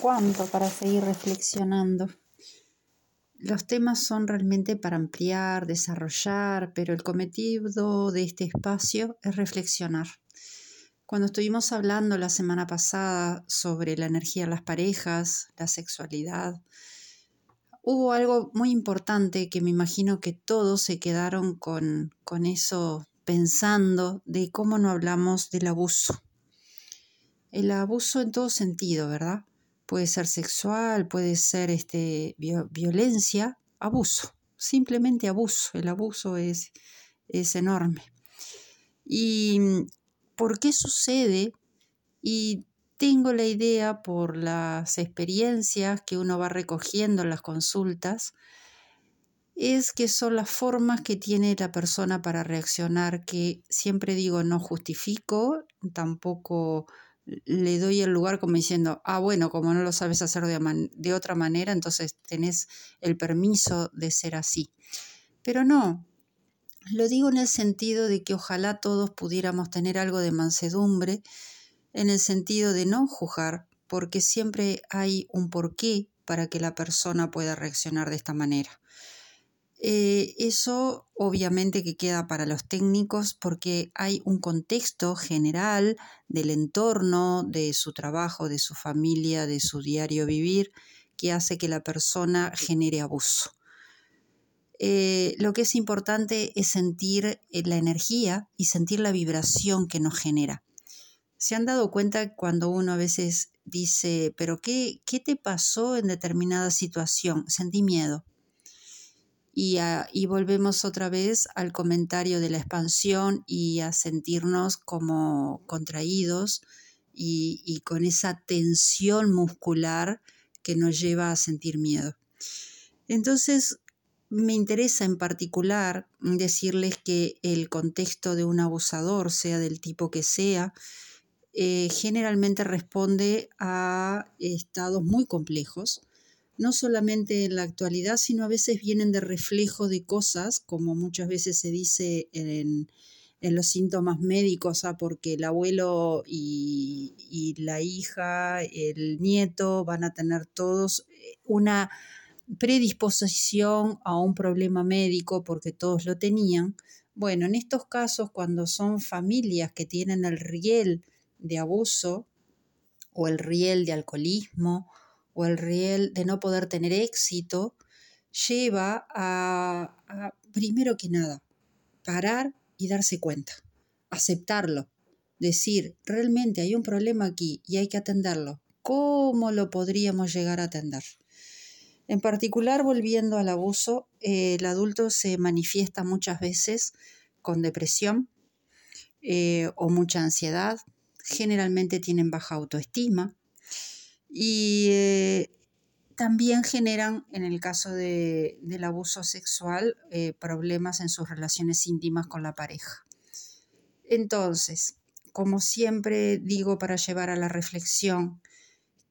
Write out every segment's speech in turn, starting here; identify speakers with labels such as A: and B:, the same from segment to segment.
A: cuánto para seguir reflexionando. Los temas son realmente para ampliar, desarrollar, pero el cometido de este espacio es reflexionar. Cuando estuvimos hablando la semana pasada sobre la energía de las parejas, la sexualidad, hubo algo muy importante que me imagino que todos se quedaron con, con eso pensando de cómo no hablamos del abuso. El abuso en todo sentido, ¿verdad? Puede ser sexual, puede ser este, violencia, abuso, simplemente abuso. El abuso es, es enorme. ¿Y por qué sucede? Y tengo la idea por las experiencias que uno va recogiendo en las consultas, es que son las formas que tiene la persona para reaccionar, que siempre digo no justifico, tampoco le doy el lugar como diciendo, ah, bueno, como no lo sabes hacer de, de otra manera, entonces tenés el permiso de ser así. Pero no, lo digo en el sentido de que ojalá todos pudiéramos tener algo de mansedumbre, en el sentido de no juzgar, porque siempre hay un porqué para que la persona pueda reaccionar de esta manera. Eh, eso obviamente que queda para los técnicos porque hay un contexto general del entorno, de su trabajo, de su familia, de su diario vivir, que hace que la persona genere abuso. Eh, lo que es importante es sentir eh, la energía y sentir la vibración que nos genera. ¿Se han dado cuenta cuando uno a veces dice, pero qué, qué te pasó en determinada situación? Sentí miedo y, volvemos otra vez al comentario de la expansión y a sentirnos como contraídos y, con esa tensión muscular que nos lleva a sentir miedo. Entonces, me interesa en particular decirles que el contexto de un abusador, sea del tipo que sea, eh, generalmente responde a estados muy complejos no solamente en la actualidad, sino a veces vienen de reflejo de cosas, como muchas veces se dice en, los síntomas médicos, ah, porque el abuelo y, y, la hija, el nieto van a tener todos eh, una predisposición a un problema médico porque todos lo tenían. Bueno, en estos casos, cuando son familias que tienen el riel de abuso o el riel de alcoholismo o el riel de no poder tener éxito, lleva a, primero que nada, parar y darse cuenta, aceptarlo, decir, realmente hay un problema aquí y hay que atenderlo. ¿Cómo lo podríamos llegar a atender? En particular, volviendo al abuso, el adulto se manifiesta muchas veces con depresión eh, o mucha ansiedad, generalmente tienen baja autoestima, y eh, también generan, en el caso del abuso sexual, eh, problemas en sus relaciones íntimas con la pareja. Entonces, como siempre digo para llevar a la reflexión,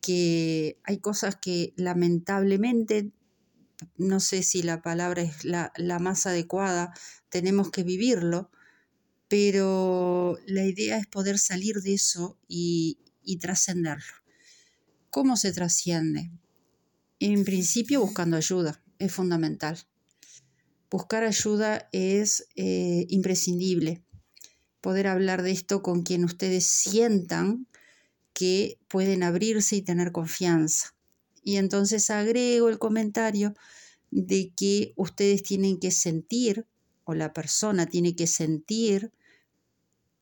A: que hay cosas que lamentablemente, no sé si la palabra es la, más adecuada, tenemos que vivirlo, pero la idea es poder salir de eso y trascenderlo. ¿Cómo se trasciende? En principio buscando ayuda, es fundamental. Buscar ayuda es eh, imprescindible. Poder hablar de esto con quien ustedes sientan que pueden abrirse y tener confianza. Y entonces agrego el comentario de que ustedes tienen que sentir, o la persona tiene que sentir,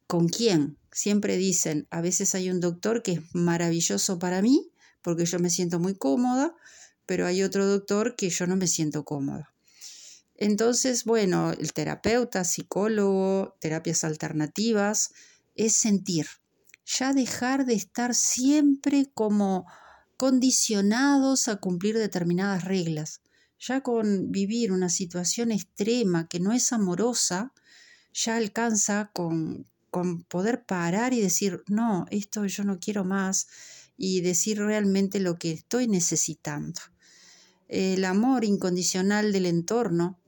A: con quién. Siempre dicen, a veces hay un doctor que es maravilloso para mí porque yo me siento muy cómoda, pero hay otro doctor que yo no me siento cómoda. Entonces, bueno, el terapeuta, psicólogo, terapias alternativas, es sentir, ya dejar de estar siempre como condicionados a cumplir determinadas reglas. Ya con vivir una situación extrema que no es amorosa, ya alcanza con, con poder parar y decir, no, esto yo no quiero más, y decir realmente lo que estoy necesitando. El amor incondicional del entorno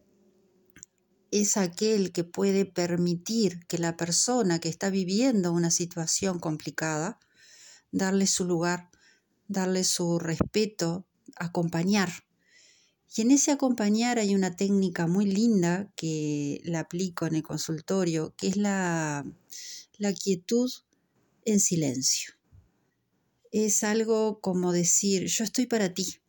A: es aquel que puede permitir que la persona que está viviendo una situación complicada, darle su lugar, darle su respeto, acompañar. Y en ese acompañar hay una técnica muy linda que la aplico en el consultorio, que es la, la quietud en silencio. Es algo como decir, yo estoy para ti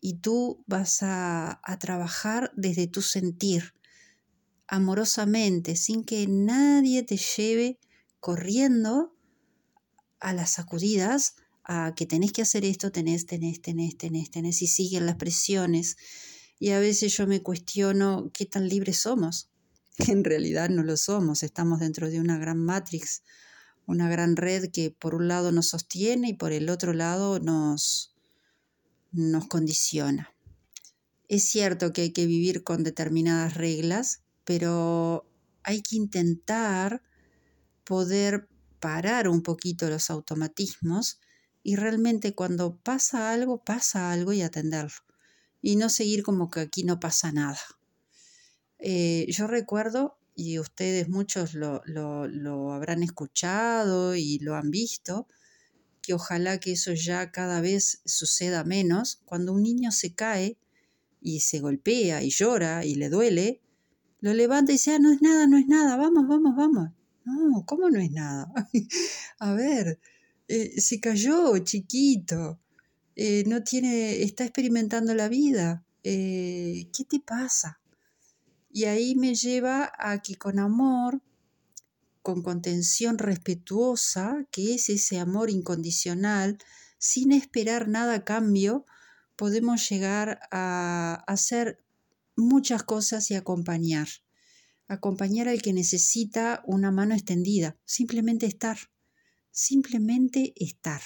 A: y tú vas a, a trabajar desde tu sentir, amorosamente, sin que nadie te lleve corriendo a las sacudidas, a que tenés que hacer esto, tenés, tenés, tenés, tenés, tenés, y siguen las presiones. Y a veces yo me cuestiono qué tan libres somos. En realidad no lo somos, estamos dentro de una gran matrix, una gran red que por un lado nos sostiene y por el otro lado nos, nos condiciona. Es cierto que hay que vivir con determinadas reglas, pero hay que intentar poder parar un poquito los automatismos y realmente cuando pasa algo, pasa algo y atenderlo. Y no seguir como que aquí no pasa nada. Eh, yo recuerdo, y ustedes muchos lo, lo, habrán escuchado y lo han visto, que ojalá que eso ya cada vez suceda menos, cuando un niño se cae y se golpea y llora y le duele, lo levanta y dice, ah, no es nada, no es nada, vamos, vamos, vamos. No, ¿cómo no es nada? A ver, eh, se cayó chiquito, eh, no tiene, está experimentando la vida. Eh, ¿Qué te pasa? Y ahí me lleva a que con amor, con contención respetuosa, que es ese amor incondicional, sin esperar nada a cambio, podemos llegar a hacer muchas cosas y acompañar. Acompañar al que necesita una mano extendida, simplemente estar simplemente estar.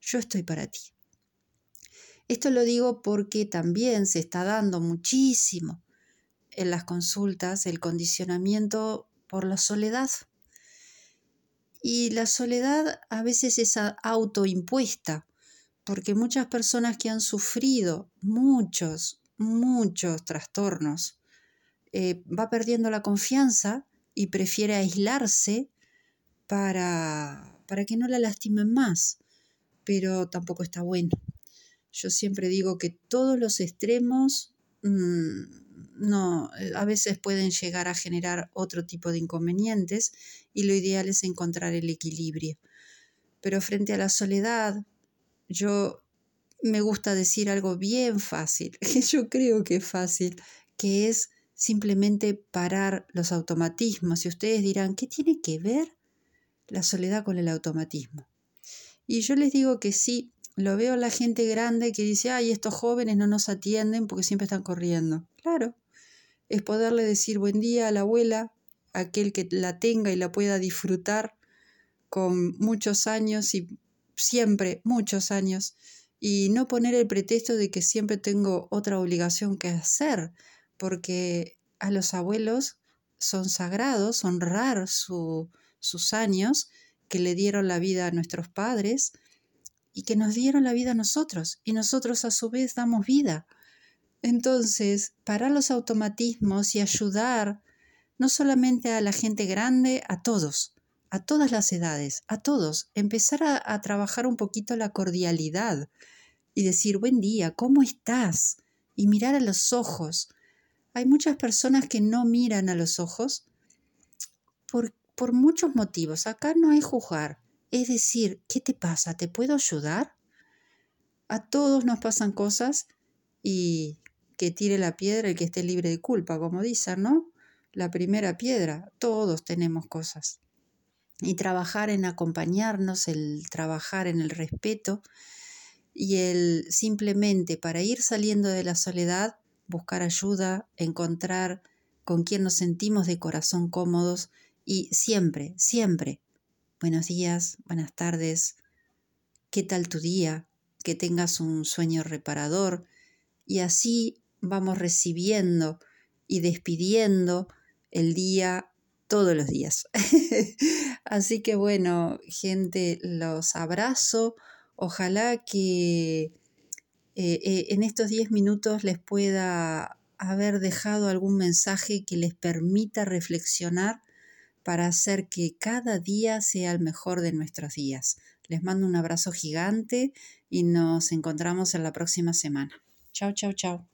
A: Yo estoy para ti. Esto lo digo porque también se está dando muchísimo en las consultas el condicionamiento por la soledad. Y la soledad a veces es autoimpuesta, porque muchas personas que han sufrido muchos, muchos trastornos, eh, va perdiendo la confianza y prefiere aislarse para para que no la lastimen más, pero tampoco está bueno. Yo siempre digo que todos los extremos mm, no, a veces pueden llegar a generar otro tipo de inconvenientes y lo ideal es encontrar el equilibrio. Pero frente a la soledad, yo me gusta decir algo bien fácil, que yo creo que es fácil, que es simplemente parar los automatismos. Y ustedes dirán, ¿qué tiene que ver la soledad con el automatismo. Y yo les digo que sí, lo veo la gente grande que dice, ay, estos jóvenes no nos atienden porque siempre están corriendo. Claro, es poderle decir buen día a la abuela, aquel que la tenga y la pueda disfrutar con muchos años y siempre muchos años, y no poner el pretexto de que siempre tengo otra obligación que hacer, porque a los abuelos son sagrados honrar su, sus años que le dieron la vida a nuestros padres y que nos dieron la vida a nosotros y nosotros a su vez damos vida. Entonces, parar los automatismos y ayudar no solamente a la gente grande, a todos, a todas las edades, a todos, empezar a, a trabajar un poquito la cordialidad y decir, buen día, ¿cómo estás? Y mirar a los ojos. Hay muchas personas que no miran a los ojos por, por muchos motivos. Acá no hay juzgar. Es decir, ¿qué te pasa? ¿Te puedo ayudar? A todos nos pasan cosas y que tire la piedra el que esté libre de culpa, como dicen, ¿no? La primera piedra, todos tenemos cosas. Y trabajar en acompañarnos, el trabajar en el respeto y el simplemente para ir saliendo de la soledad, buscar ayuda, encontrar con quien nos sentimos de corazón cómodos y siempre, siempre, buenos días, buenas tardes, ¿qué tal tu día? Que tengas un sueño reparador. Y así vamos recibiendo y despidiendo el día todos los días. así que bueno, gente, los abrazo. Ojalá que eh, eh, en estos 10 minutos les pueda haber dejado algún mensaje que les permita reflexionar para hacer que cada día sea el mejor de nuestros días. Les mando un abrazo gigante y nos encontramos en la próxima semana. Chao, chao, chao.